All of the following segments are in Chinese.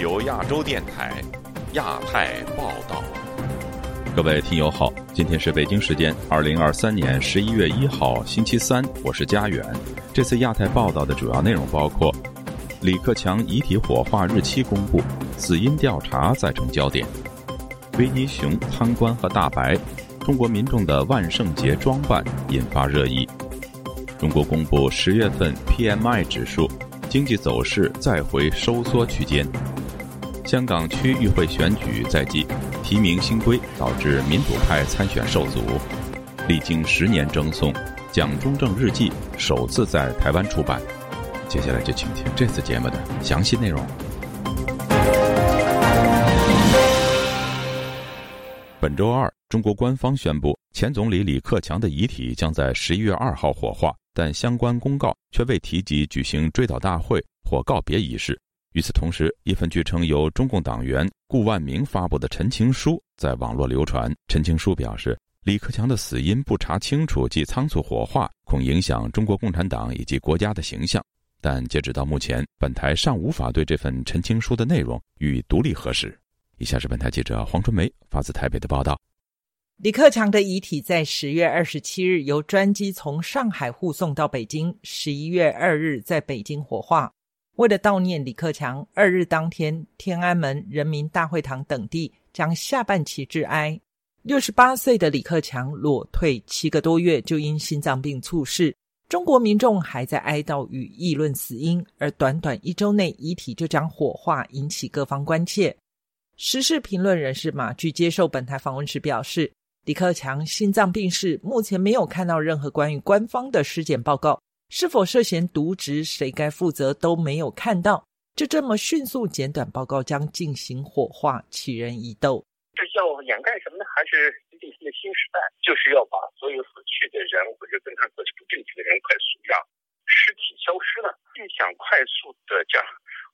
由亚洲电台，亚太报道。各位听友好，今天是北京时间二零二三年十一月一号星期三，我是佳远。这次亚太报道的主要内容包括：李克强遗体火化日期公布，死因调查再成焦点；维尼熊贪官和大白，中国民众的万圣节装扮引发热议；中国公布十月份 PMI 指数，经济走势再回收缩区间；香港区议会选举在即。提名新规导致民主派参选受阻，历经十年争送，《蒋中正日记》首次在台湾出版。接下来就请听这次节目的详细内容。本周二，中国官方宣布，前总理李克强的遗体将在十一月二号火化，但相关公告却未提及举行追悼大会或告别仪式。与此同时，一份据称由中共党员顾万明发布的陈情书在网络流传。陈情书表示，李克强的死因不查清楚即仓促火化，恐影响中国共产党以及国家的形象。但截止到目前，本台尚无法对这份陈情书的内容予以独立核实。以下是本台记者黄春梅发自台北的报道：李克强的遗体在十月二十七日由专机从上海护送到北京，十一月二日在北京火化。为了悼念李克强，二日当天，天安门、人民大会堂等地将下半旗致哀。六十八岁的李克强裸退七个多月，就因心脏病猝逝。中国民众还在哀悼与议论死因，而短短一周内，遗体就将火化，引起各方关切。时事评论人士马具接受本台访问时表示，李克强心脏病逝，目前没有看到任何关于官方的尸检报告。是否涉嫌渎职，谁该负责都没有看到，就这么迅速简短报告将进行火化，起人疑窦。这要掩盖什么呢？还是习近平的新时代，就是要把所有死去的人或者跟他关系不正确的人，快速让尸体消失了，就想快速的将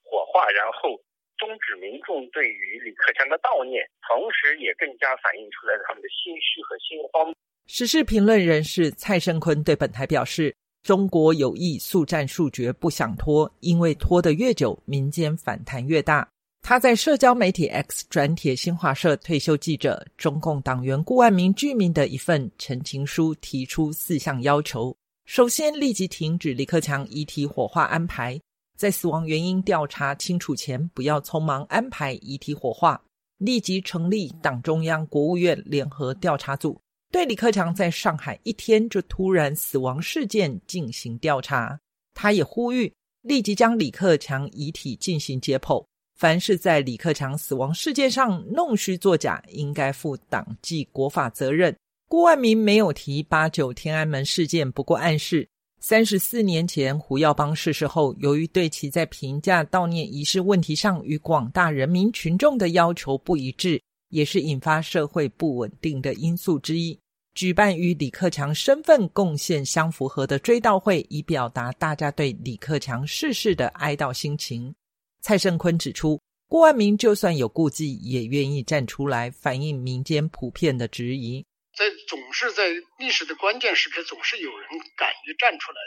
火化，然后终止民众对于李克强的悼念，同时也更加反映出来他们的心虚和心慌。时事评论人士蔡胜坤对本台表示。中国有意速战速决，不想拖，因为拖得越久，民间反弹越大。他在社交媒体 X 转帖新华社退休记者、中共党员顾万明居民的一份陈情书，提出四项要求：首先，立即停止李克强遗体火化安排，在死亡原因调查清楚前，不要匆忙安排遗体火化；立即成立党中央、国务院联合调查组。对李克强在上海一天就突然死亡事件进行调查，他也呼吁立即将李克强遗体进行解剖。凡是在李克强死亡事件上弄虚作假，应该负党纪国法责任。郭万明没有提八九天安门事件，不过暗示三十四年前胡耀邦逝世后，由于对其在评价悼念仪式问题上与广大人民群众的要求不一致。也是引发社会不稳定的因素之一。举办与李克强身份贡献相符合的追悼会，以表达大家对李克强逝世的哀悼心情。蔡胜坤指出，郭万明就算有顾忌，也愿意站出来反映民间普遍的质疑。在总是在历史的关键时刻，总是有人敢于站出来。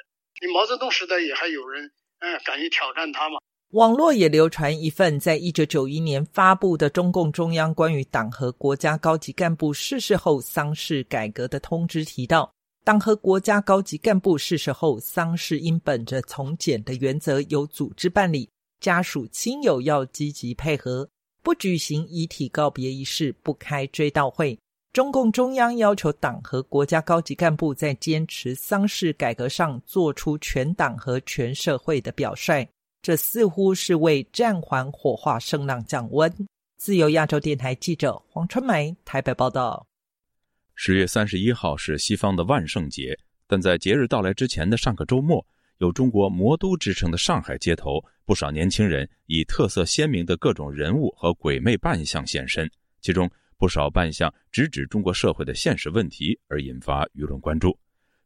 你毛泽东时代也还有人，嗯，敢于挑战他嘛。网络也流传一份在一九九一年发布的中共中央关于党和国家高级干部逝世后丧事改革的通知，提到，党和国家高级干部逝世后丧事应本着从简的原则，由组织办理，家属亲友要积极配合，不举行遗体告别仪式，不开追悼会。中共中央要求党和国家高级干部在坚持丧事改革上做出全党和全社会的表率。这似乎是为暂缓火化声浪降温。自由亚洲电台记者黄春梅台北报道：十月三十一号是西方的万圣节，但在节日到来之前的上个周末，有中国魔都之称的上海街头，不少年轻人以特色鲜明的各种人物和鬼魅扮相现身，其中不少扮相直指中国社会的现实问题，而引发舆论关注。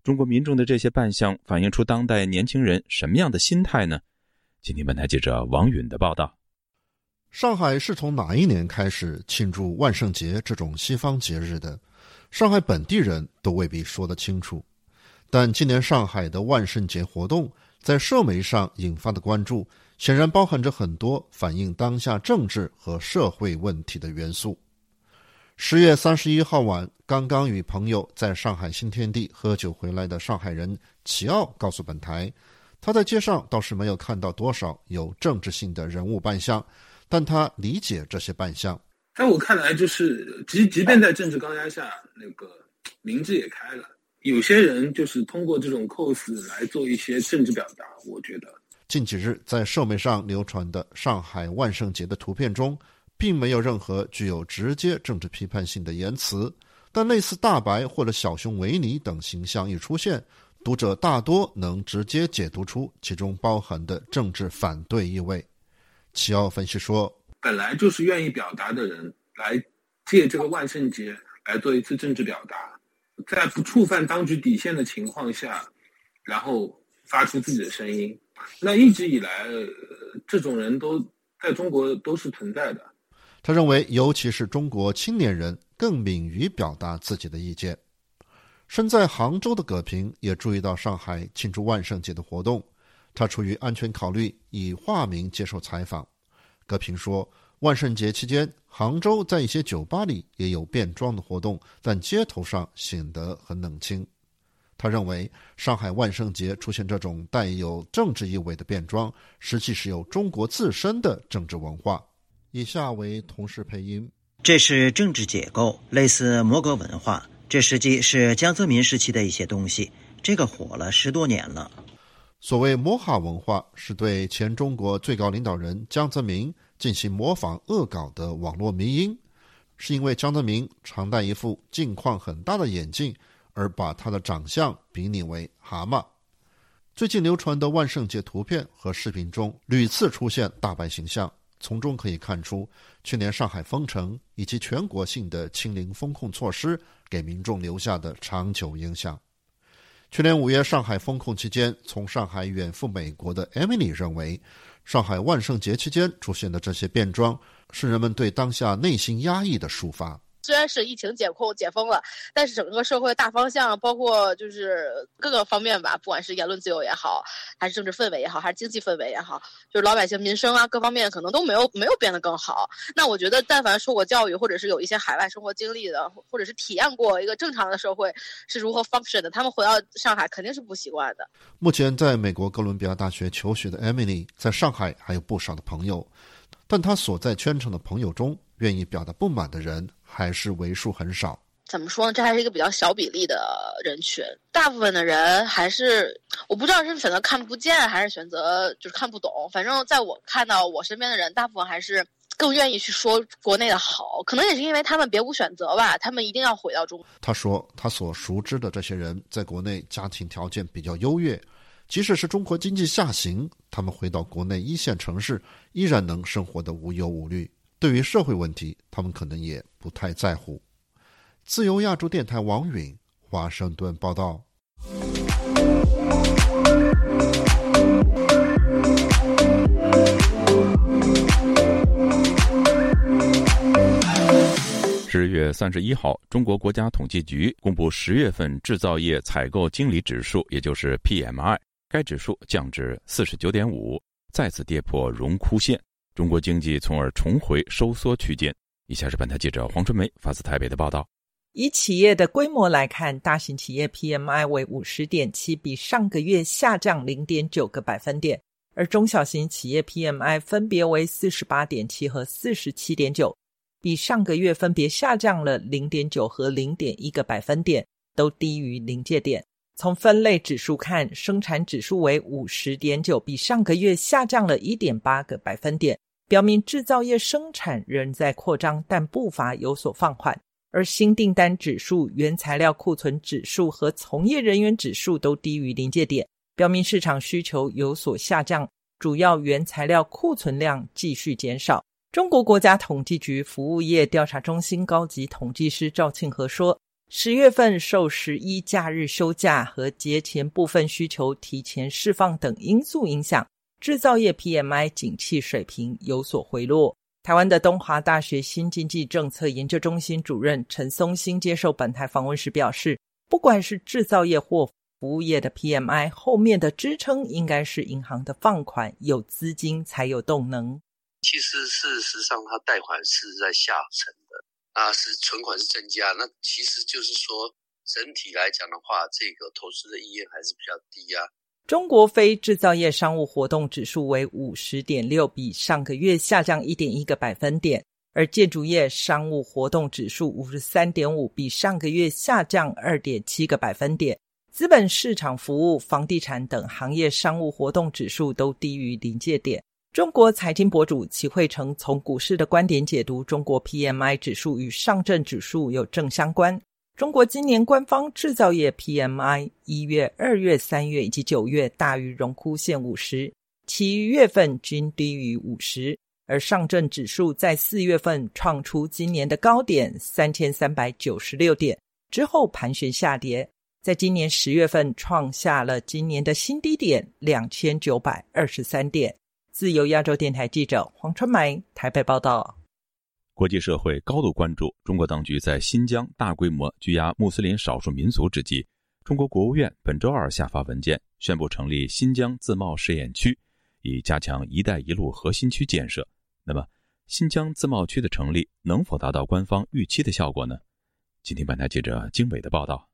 中国民众的这些扮相反映出当代年轻人什么样的心态呢？今天，本台记者王允的报道：上海是从哪一年开始庆祝万圣节这种西方节日的？上海本地人都未必说得清楚。但今年上海的万圣节活动在社媒上引发的关注，显然包含着很多反映当下政治和社会问题的元素。十月三十一号晚，刚刚与朋友在上海新天地喝酒回来的上海人齐奥告诉本台，他在街上倒是没有看到多少有政治性的人物扮相，但他理解这些扮相。在我看来，就是即即便在政治高压下，那个明智也开了。有些人就是通过这种 cos 来做一些政治表达。我觉得近几日在社媒上流传的上海万圣节的图片中。并没有任何具有直接政治批判性的言辞，但类似大白或者小熊维尼等形象一出现，读者大多能直接解读出其中包含的政治反对意味。齐奥分析说：“本来就是愿意表达的人，来借这个万圣节来做一次政治表达，在不触犯当局底线的情况下，然后发出自己的声音。那一直以来，这种人都在中国都是存在的。”他认为，尤其是中国青年人更敏于表达自己的意见。身在杭州的葛平也注意到上海庆祝万圣节的活动，他出于安全考虑以化名接受采访。葛平说，万圣节期间，杭州在一些酒吧里也有变装的活动，但街头上显得很冷清。他认为，上海万圣节出现这种带有政治意味的变装，实际是有中国自身的政治文化。以下为同事配音。这是政治解构，类似摩格文化。这实际是江泽民时期的一些东西。这个火了十多年了。所谓魔哈文化，是对前中国最高领导人江泽民进行模仿恶搞的网络迷因。是因为江泽民常戴一副镜框很大的眼镜，而把他的长相比拟为蛤蟆。最近流传的万圣节图片和视频中，屡次出现大白形象。从中可以看出，去年上海封城以及全国性的清零风控措施给民众留下的长久影响。去年五月上海封控期间，从上海远赴美国的 Emily 认为，上海万圣节期间出现的这些变装，是人们对当下内心压抑的抒发。虽然是疫情解控解封了，但是整个社会大方向，包括就是各个方面吧，不管是言论自由也好，还是政治氛围也好，还是经济氛围也好，就是老百姓民生啊，各方面可能都没有没有变得更好。那我觉得，但凡受过教育，或者是有一些海外生活经历的，或者是体验过一个正常的社会是如何 function 的，他们回到上海肯定是不习惯的。目前在美国哥伦比亚大学求学的 Emily 在上海还有不少的朋友，但他所在圈层的朋友中，愿意表达不满的人。还是为数很少。怎么说呢？这还是一个比较小比例的人群。大部分的人还是我不知道是选择看不见，还是选择就是看不懂。反正在我看到我身边的人，大部分还是更愿意去说国内的好。可能也是因为他们别无选择吧，他们一定要回到中国。他说，他所熟知的这些人在国内家庭条件比较优越，即使是中国经济下行，他们回到国内一线城市，依然能生活的无忧无虑。对于社会问题，他们可能也不太在乎。自由亚洲电台王允华盛顿报道。十月三十一号，中国国家统计局公布十月份制造业采购经理指数，也就是 PMI，该指数降至四十九点五，再次跌破荣枯线。中国经济从而重回收缩区间。以下是本台记者黄春梅发自台北的报道。以企业的规模来看，大型企业 PMI 为五十点七，比上个月下降零点九个百分点；而中小型企业 PMI 分别为四十八点七和四十七点九，比上个月分别下降了零点九和零点一个百分点，都低于临界点。从分类指数看，生产指数为五十点九，比上个月下降了一点八个百分点，表明制造业生产仍在扩张，但步伐有所放缓。而新订单指数、原材料库存指数和从业人员指数都低于临界点，表明市场需求有所下降，主要原材料库存量继续减少。中国国家统计局服务业调查中心高级统计师赵庆和说。十月份受十一假日休假和节前部分需求提前释放等因素影响，制造业 PMI 景气水平有所回落。台湾的东华大学新经济政策研究中心主任陈松兴接受本台访问时表示，不管是制造业或服务业的 PMI 后面的支撑应该是银行的放款，有资金才有动能。其实事实上，它贷款是在下沉的，啊，是存款是增加，那其实就是说整体来讲的话，这个投资的意愿还是比较低啊。中国非制造业商务活动指数为五十点六，比上个月下降一点一个百分点。而建筑业商务活动指数五十三点五，比上个月下降二点七个百分点。资本市场服务、房地产等行业商务活动指数都低于临界点。中国财经博主齐慧成从股市的观点解读，中国 PMI 指数与上证指数有正相关。中国今年官方制造业 PMI 一月、二月、三月以及九月大于荣枯线五十，其余月份均低于五十。而上证指数在四月份创出今年的高点三千三百九十六点之后盘旋下跌，在今年十月份创下了今年的新低点两千九百二十三点。自由亚洲电台记者黄春梅台北报道。国际社会高度关注中国当局在新疆大规模拘押穆斯林少数民族之际，中国国务院本周二下发文件，宣布成立新疆自贸试验区，以加强“一带一路”核心区建设。那么，新疆自贸区的成立能否达到官方预期的效果呢？请听本台记者经纬的报道。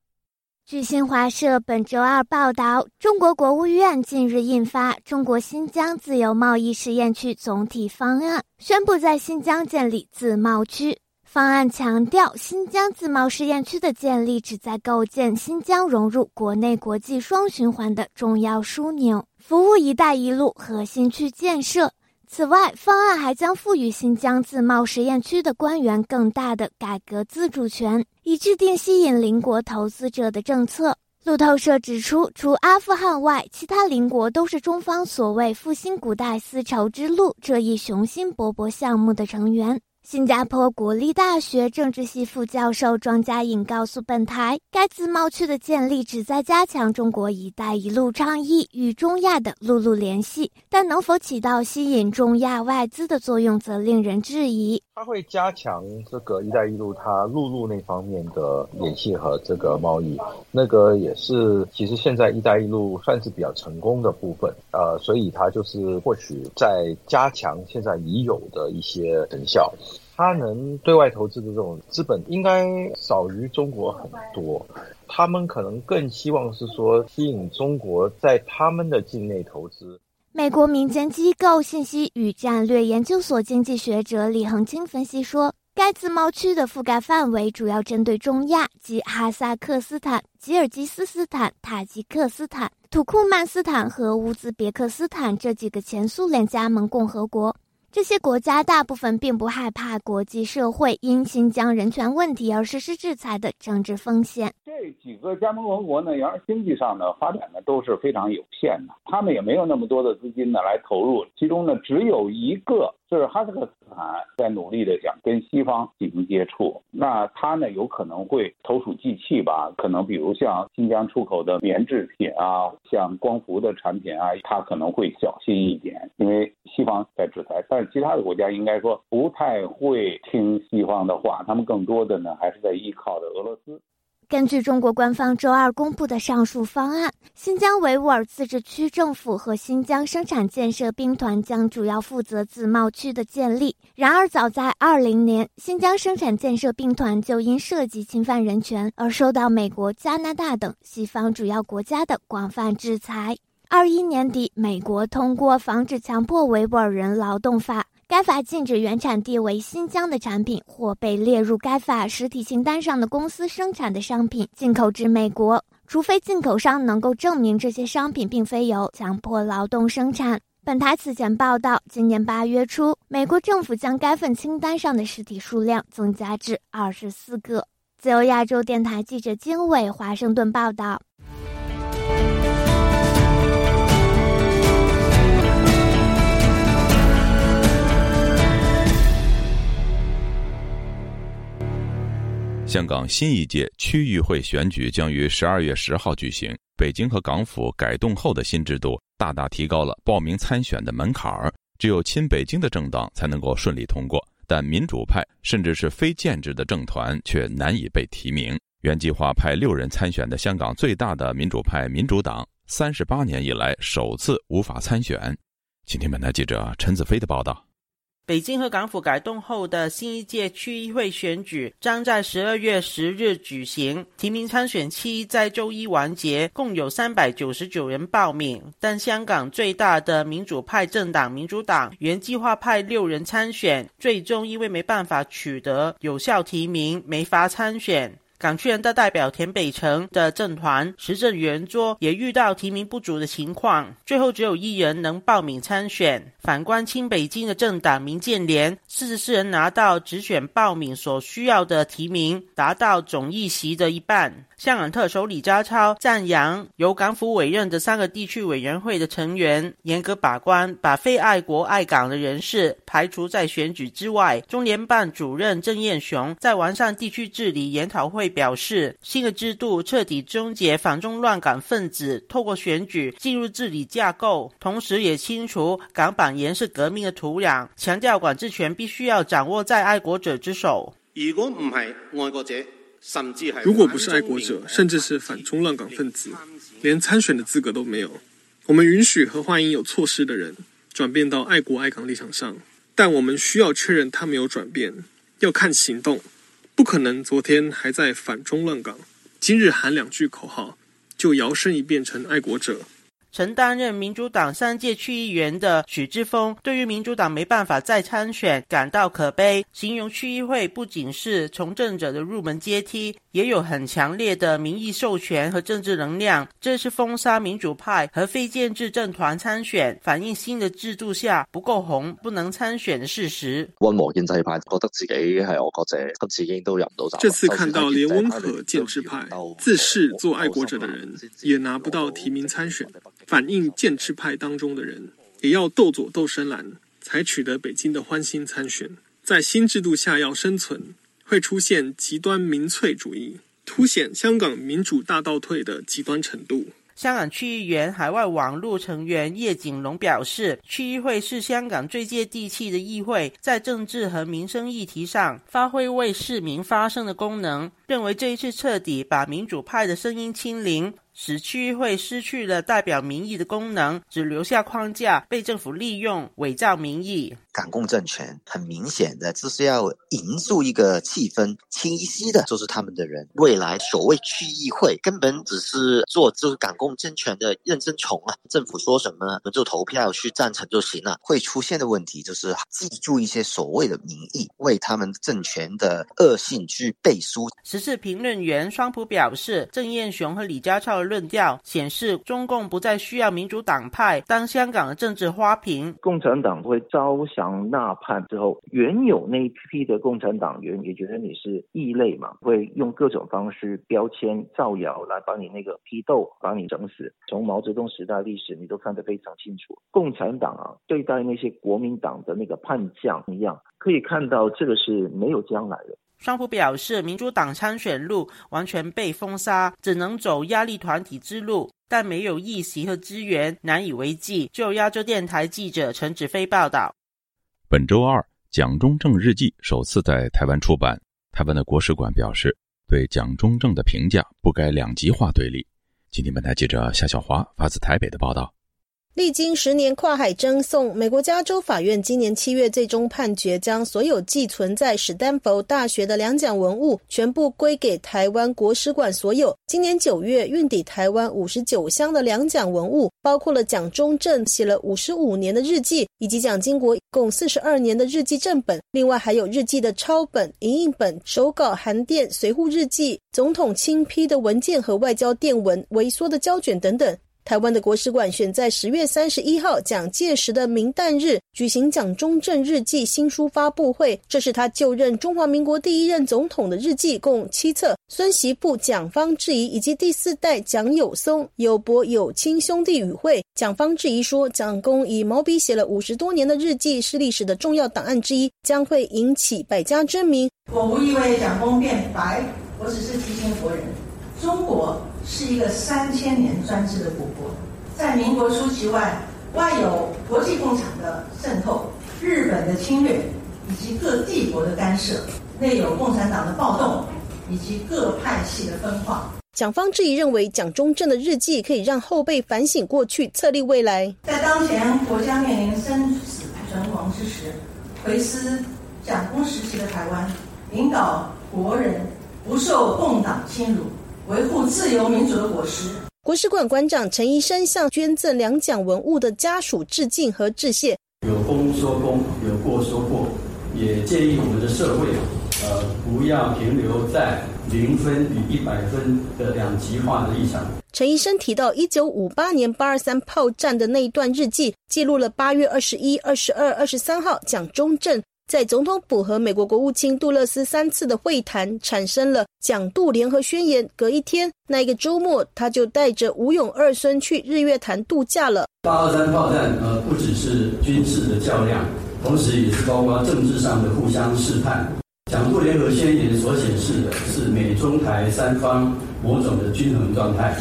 据新华社本周二报道，中国国务院近日印发《中国新疆自由贸易试验区总体方案》，宣布在新疆建立自贸区。方案强调，新疆自贸试验区的建立旨在构建新疆融入国内国际双循环的重要枢纽，服务“一带一路”核心区建设。此外，方案还将赋予新疆自贸试验区的官员更大的改革自主权，以制定吸引邻国投资者的政策。路透社指出，除阿富汗外，其他邻国都是中方所谓“复兴古代丝绸之路”这一雄心勃勃项目的成员。新加坡国立大学政治系副教授庄家颖告诉本台，该自贸区的建立旨在加强中国“一带一路”倡议与中亚的陆路联系，但能否起到吸引中亚外资的作用，则令人质疑。它会加强这个“一带一路”它陆路那方面的联系和这个贸易，那个也是其实现在“一带一路”算是比较成功的部分，呃，所以它就是或许在加强现在已有的一些成效。他能对外投资的这种资本应该少于中国很多，他们可能更希望是说吸引中国在他们的境内投资。美国民间机构信息与战略研究所经济学者李恒清分析说，该自贸区的覆盖范围主要针对中亚及哈萨克斯坦、吉尔吉斯斯坦、塔吉克斯坦、土库曼斯坦和乌兹别克斯坦这几个前苏联加盟共和国。这些国家大部分并不害怕国际社会因新疆人权问题而实施制裁的政治风险。这几个加盟共和国呢，然而经济上呢发展呢都是非常有限的，他们也没有那么多的资金呢来投入。其中呢，只有一个就是哈萨克斯坦在努力的想跟西方进行接触，那他呢有可能会投鼠忌器吧？可能比如像新疆出口的棉制品啊，像光伏的产品啊，他可能会小心一点，因为西方在制裁。但是其他的国家应该说不太会听西方的话，他们更多的呢还是在依靠着俄罗斯。根据中国官方周二公布的上述方案，新疆维吾尔自治区政府和新疆生产建设兵团将主要负责自贸区的建立。然而，早在二零年，新疆生产建设兵团就因涉及侵犯人权而受到美国、加拿大等西方主要国家的广泛制裁。二一年底，美国通过《防止强迫维吾尔人劳动法》。该法禁止原产地为新疆的产品或被列入该法实体清单上的公司生产的商品进口至美国，除非进口商能够证明这些商品并非由强迫劳动生产。本台此前报道，今年八月初，美国政府将该份清单上的实体数量增加至二十四个。自由亚洲电台记者经纬华盛顿报道。香港新一届区域会选举将于十二月十号举行。北京和港府改动后的新制度，大大提高了报名参选的门槛儿。只有亲北京的政党才能够顺利通过，但民主派甚至是非建制的政团却难以被提名。原计划派六人参选的香港最大的民主派民主党，三十八年以来首次无法参选。请听本台记者陈子飞的报道。北京和港府改动后的新一届区议会选举将在十二月十日举行，提名参选期在周一完结，共有三百九十九人报名。但香港最大的民主派政党民主党原计划派六人参选，最终因为没办法取得有效提名，没法参选。港区人大代表田北辰的政团时政圆桌也遇到提名不足的情况，最后只有一人能报名参选。反观清北京的政党民建联，四十四人拿到直选报名所需要的提名，达到总议席的一半。香港特首李家超赞扬由港府委任的三个地区委员会的成员严格把关，把非爱国爱港的人士排除在选举之外。中联办主任郑燕雄在完善地区治理研讨会表示，新的制度彻底终结反中乱港分子透过选举进入治理架构，同时也清除港版言是革命的土壤，强调管制权必须要掌握在爱国者之手。如果唔系爱国者。如果不是爱国者，甚至是反中乱港分子，连参选的资格都没有。我们允许和欢迎有错失的人转变到爱国爱港立场上，但我们需要确认他没有转变，要看行动。不可能昨天还在反中乱港，今日喊两句口号就摇身一变成爱国者。曾担任民主党三届区议员的许志峰，对于民主党没办法再参选感到可悲，形容区议会不仅是从政者的入门阶梯，也有很强烈的民意授权和政治能量。这是封杀民主派和非建制政团参选，反映新的制度下不够红，不能参选的事实。温和建制派觉得自己系我国者，今次已经都入唔到这次看到连温和建制派自视做爱国者的人，也拿不到提名参选。反映建制派当中的人也要斗左斗深蓝，才取得北京的欢心参选。在新制度下要生存，会出现极端民粹主义，凸显香港民主大倒退的极端程度。香港区议员海外网络成员叶景龙表示，区议会是香港最接地气的议会，在政治和民生议题上发挥为市民发声的功能。认为这一次彻底把民主派的声音清零。使区议会失去了代表民意的功能，只留下框架，被政府利用伪造民意。港共政权很明显的就是要营造一个气氛，清晰的就是他们的人。未来所谓区议会根本只是做就是港共政权的认真虫啊！政府说什么就投票去赞成就行了。会出现的问题就是记住一些所谓的民意，为他们政权的恶性去背书。时事评论员双普表示，郑燕雄和李家超的。论调显示，中共不再需要民主党派当香港的政治花瓶。共产党会招降纳叛之后，原有那一批的共产党员也觉得你是异类嘛，会用各种方式标签造谣来把你那个批斗，把你整死。从毛泽东时代历史，你都看得非常清楚。共产党啊，对待那些国民党的那个叛将一样，可以看到这个是没有将来的。双普表示，民主党参选路完全被封杀，只能走压力团体之路，但没有议席和资源，难以为继。就亚洲电台记者陈子飞报道。本周二，蒋中正日记首次在台湾出版。台湾的国史馆表示，对蒋中正的评价不该两极化对立。今天，本台记者夏小华发自台北的报道。历经十年跨海争讼，美国加州法院今年七月最终判决，将所有寄存在史丹佛大学的两奖文物全部归给台湾国史馆所有。今年九月运抵台湾五十九箱的两奖文物，包括了蒋中正写了五十五年的日记，以及蒋经国共四十二年的日记正本，另外还有日记的抄本、影印本、手稿、函电、随扈日记、总统亲批的文件和外交电文、微缩的胶卷等等。台湾的国史馆选在十月三十一号蒋介石的明旦日举行蒋中正日记新书发布会，这是他就任中华民国第一任总统的日记，共七册。孙习部蒋方质疑以及第四代蒋友松、友伯、友亲兄弟与会。蒋方质疑说，蒋公以毛笔写了五十多年的日记，是历史的重要档案之一，将会引起百家争鸣。我无意为蒋公辩白，我只是提醒国人，中国。是一个三千年专制的古国，在民国初期外，外有国际共产的渗透、日本的侵略以及各帝国的干涉，内有共产党的暴动，以及各派系的分化。蒋方质疑认为，蒋中正的日记可以让后辈反省过去，策立未来。在当前国家面临生死存亡之时，回思蒋公时期的台湾，领导国人不受共党侵辱，维护自由民主的果实。国史馆馆长陈医生向捐赠两蒋文物的家属致敬和致谢。有功说功，有过说过，也建议我们的社会，呃，不要停留在。零分与一百分的两极化的立场。陈医生提到，一九五八年八二三炮战的那一段日记，记录了八月二十一、二十二、二十三号蒋中正在总统府和美国国务卿杜勒斯三次的会谈，产生了蒋杜联合宣言。隔一天，那一个周末，他就带着吴勇二孙去日月潭度假了。八二三炮战，呃，不只是军事的较量，同时也是包括政治上的互相试探。蒋杜联合宣言所显示的是美中台三方某种的均衡状态。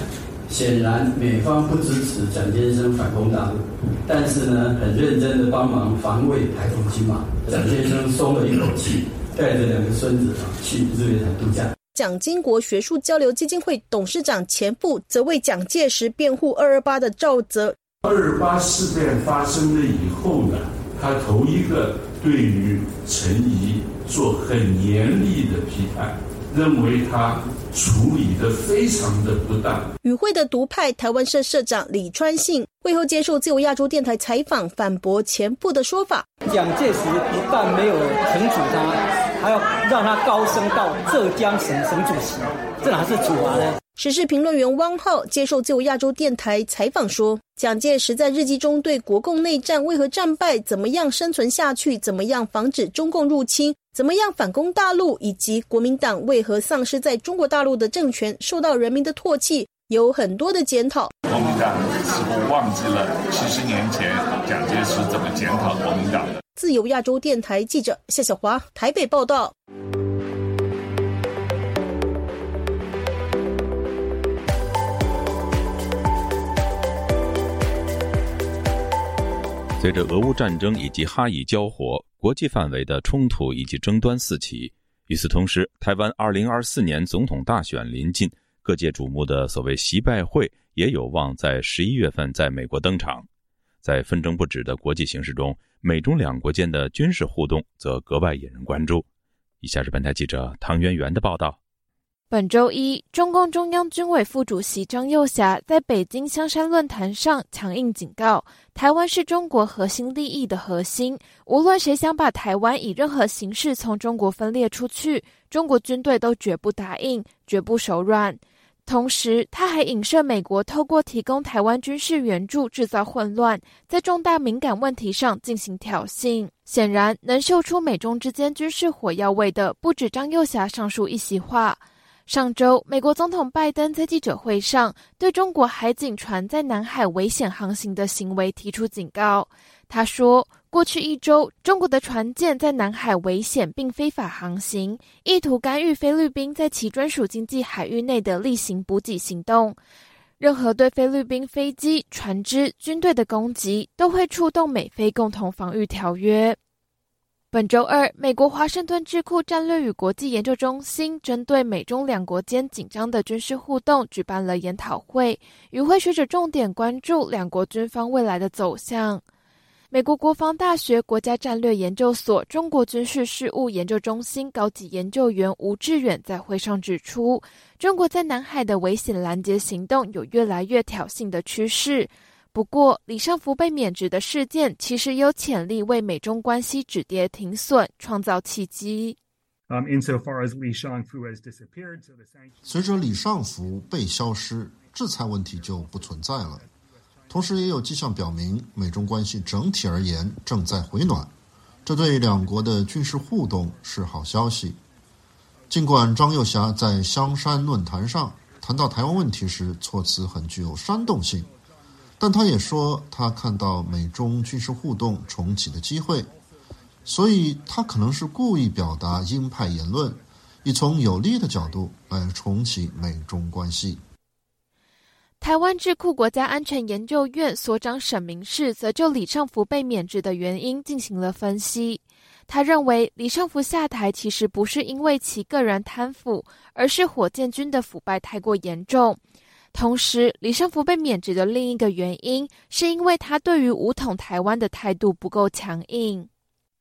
显然，美方不支持蒋先生反攻大陆，但是呢，很认真的帮忙防卫台风金马。蒋先生松了一口气，带着两个孙子啊去日月潭度假。蒋经国学术交流基金会董事长钱父则为蒋介石辩护二二八的赵泽。二二八事变发生了以后呢，他头一个对于陈仪。做很严厉的批判，认为他处理的非常的不当。与会的独派台湾社社长李川信会后接受自由亚洲电台采访，反驳前部的说法。蒋介石不但没有惩处他，还要让他高升到浙江省省主席，这哪是处罚呢？时事评论员汪浩接受自由亚洲电台采访说：“蒋介石在日记中对国共内战为何战败、怎么样生存下去、怎么样防止中共入侵、怎么样反攻大陆，以及国民党为何丧失在中国大陆的政权、受到人民的唾弃，有很多的检讨。国民党似乎忘记了七十年前蒋介石怎么检讨国民党的。”自由亚洲电台记者夏小华台北报道。随着俄乌战争以及哈以交火，国际范围的冲突以及争端四起。与此同时，台湾2024年总统大选临近，各界瞩目的所谓“习拜会”也有望在十一月份在美国登场。在纷争不止的国际形势中，美中两国间的军事互动则格外引人关注。以下是本台记者唐媛媛的报道。本周一，中共中央军委副主席张又侠在北京香山论坛上强硬警告：台湾是中国核心利益的核心，无论谁想把台湾以任何形式从中国分裂出去，中国军队都绝不答应，绝不手软。同时，他还影射美国透过提供台湾军事援助制造混乱，在重大敏感问题上进行挑衅。显然，能嗅出美中之间军事火药味的，不止张又侠上述一席话。上周，美国总统拜登在记者会上对中国海警船在南海危险航行的行为提出警告。他说，过去一周，中国的船舰在南海危险并非法航行，意图干预菲律宾在其专属经济海域内的例行补给行动。任何对菲律宾飞机、船只、军队的攻击，都会触动美菲共同防御条约。本周二，美国华盛顿智库战略与国际研究中心针对美中两国间紧张的军事互动举办了研讨会，与会学者重点关注两国军方未来的走向。美国国防大学国家战略研究所中国军事事务研究中心高级研究员吴志远在会上指出，中国在南海的危险拦截行动有越来越挑衅的趋势。不过，李尚福被免职的事件其实有潜力为美中关系止跌停损创造契机。随着李尚福被消失，制裁问题就不存在了。同时，也有迹象表明，美中关系整体而言正在回暖，这对两国的军事互动是好消息。尽管张又侠在香山论坛上谈到台湾问题时，措辞很具有煽动性。但他也说，他看到美中军事互动重启的机会，所以他可能是故意表达鹰派言论，以从有利的角度来重启美中关系。台湾智库国家安全研究院所长沈明世则就李尚福被免职的原因进行了分析。他认为李尚福下台其实不是因为其个人贪腐，而是火箭军的腐败太过严重。同时，李尚福被免职的另一个原因，是因为他对于武统台湾的态度不够强硬。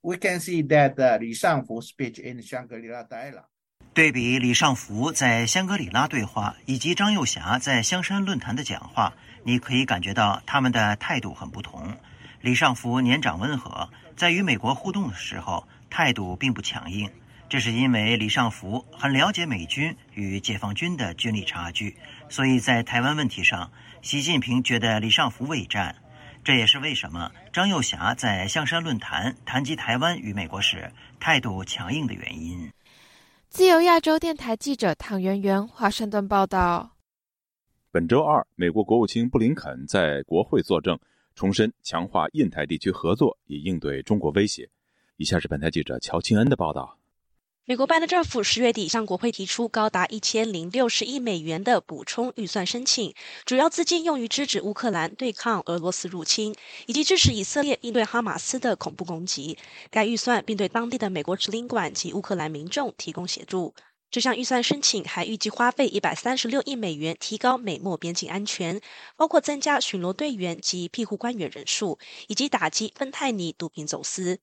We can see that 李尚福 speech in Shangri-La dialogue. 对比李尚福在香格里拉对话以及张幼霞在香山论坛的讲话，你可以感觉到他们的态度很不同。李尚福年长温和，在与美国互动的时候态度并不强硬，这是因为李尚福很了解美军与解放军的军力差距，所以在台湾问题上，习近平觉得李尚福畏战。这也是为什么张幼霞在香山论坛谈及台湾与美国时态度强硬的原因。自由亚洲电台记者唐媛媛华盛顿报道。本周二，美国国务卿布林肯在国会作证，重申强化印太地区合作，以应对中国威胁。以下是本台记者乔庆恩的报道。美国拜登政府十月底向国会提出高达一千零六十亿美元的补充预算申请，主要资金用于支持乌克兰对抗俄罗斯入侵，以及支持以色列应对哈马斯的恐怖攻击。该预算并对当地的美国使领馆及乌克兰民众提供协助。这项预算申请还预计花费一百三十六亿美元，提高美墨边境安全，包括增加巡逻队员及庇护官员人数，以及打击芬太尼毒品走私。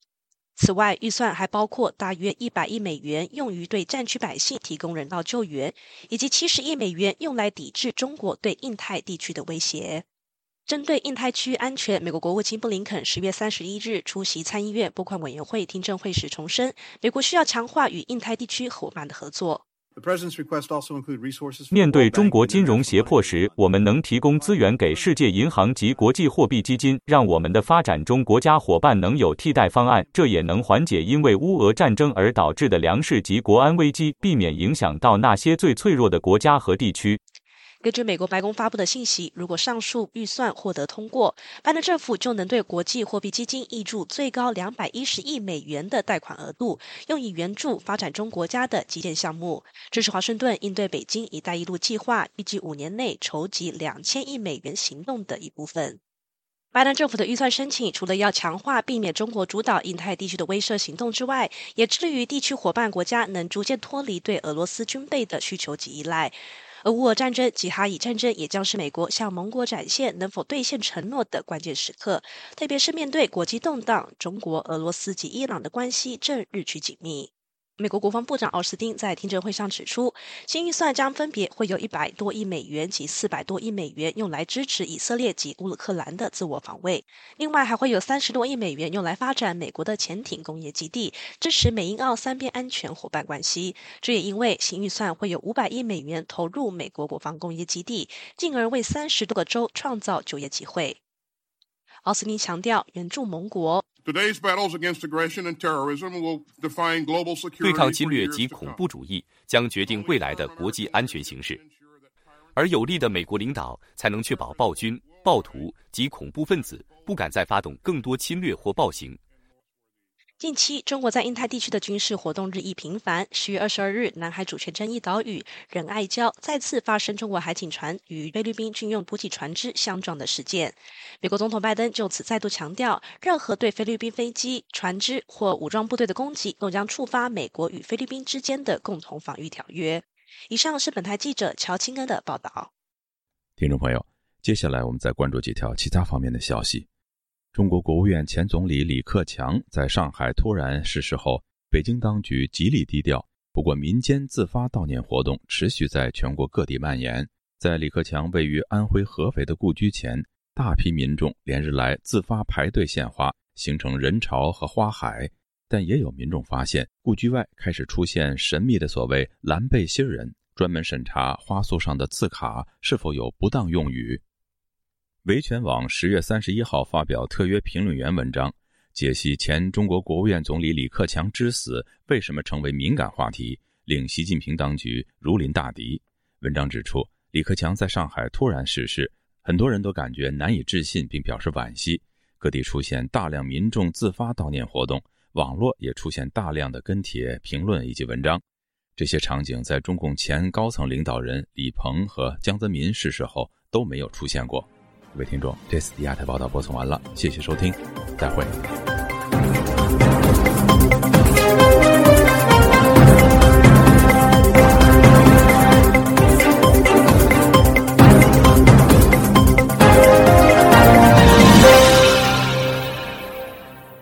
此外，预算还包括大约一百亿美元用于对战区百姓提供人道救援，以及七十亿美元用来抵制中国对印太地区的威胁。针对印太区安全，美国国务卿布林肯十月三十一日出席参议院拨款委员会听证会时重申，美国需要强化与印太地区伙伴的合作。面对中国金融胁迫时，我们能提供资源给世界银行及国际货币基金，让我们的发展中国家伙伴能有替代方案。这也能缓解因为乌俄战争而导致的粮食及国安危机，避免影响到那些最脆弱的国家和地区。根据美国白宫发布的信息，如果上述预算获得通过，拜登政府就能对国际货币基金挹注最高两百一十亿美元的贷款额度，用以援助发展中国家的基建项目。这是华盛顿应对北京“一带一路”计划预计五年内筹集两千亿美元行动的一部分。拜登政府的预算申请，除了要强化避免中国主导印太地区的威慑行动之外，也致力于地区伙伴国家能逐渐脱离对俄罗斯军备的需求及依赖。俄乌战争及哈以战争也将是美国向盟国展现能否兑现承诺的关键时刻，特别是面对国际动荡，中国、俄罗斯及伊朗的关系正日趋紧密。美国国防部长奥斯汀在听证会上指出，新预算将分别会有一百多亿美元及四百多亿美元用来支持以色列及乌克兰的自我防卫，另外还会有三十多亿美元用来发展美国的潜艇工业基地，支持美英澳三边安全伙伴关系。这也因为新预算会有五百亿美元投入美国国防工业基地，进而为三十多个州创造就业机会。奥斯汀强调，援助盟国。Today's battles against aggression and terrorism will define global security 对抗侵略及恐怖主义将决定未来的国际安全形势。而有力的美国领导才能确保暴君暴徒及恐怖分子不敢再发动更多侵略或暴行。近期，中国在印太地区的军事活动日益频繁。十月二十二日，南海主权争议岛屿仁爱礁再次发生中国海警船与菲律宾军用补给船只相撞的事件。美国总统拜登就此再度强调，任何对菲律宾飞机、船只或武装部队的攻击，都将触发美国与菲律宾之间的共同防御条约。以上是本台记者乔清恩的报道。听众朋友，接下来我们再关注几条其他方面的消息。中国国务院前总理李克强在上海突然逝世后，北京当局极力低调。不过，民间自发悼念活动持续在全国各地蔓延。在李克强位于安徽合肥的故居前，大批民众连日来自发排队献花，形成人潮和花海。但也有民众发现，故居外开始出现神秘的所谓“蓝背心人”，专门审查花束上的字卡是否有不当用语。维权网十月三十一号发表特约评论员文章，解析前中国国务院总理李克强之死为什么成为敏感话题，令习近平当局如临大敌。文章指出，李克强在上海突然逝世，很多人都感觉难以置信，并表示惋惜。各地出现大量民众自发悼念活动，网络也出现大量的跟帖评论以及文章。这些场景在中共前高层领导人李鹏和江泽民逝世后都没有出现过。各位听众，这次的亚太报道播送完了，谢谢收听，再会。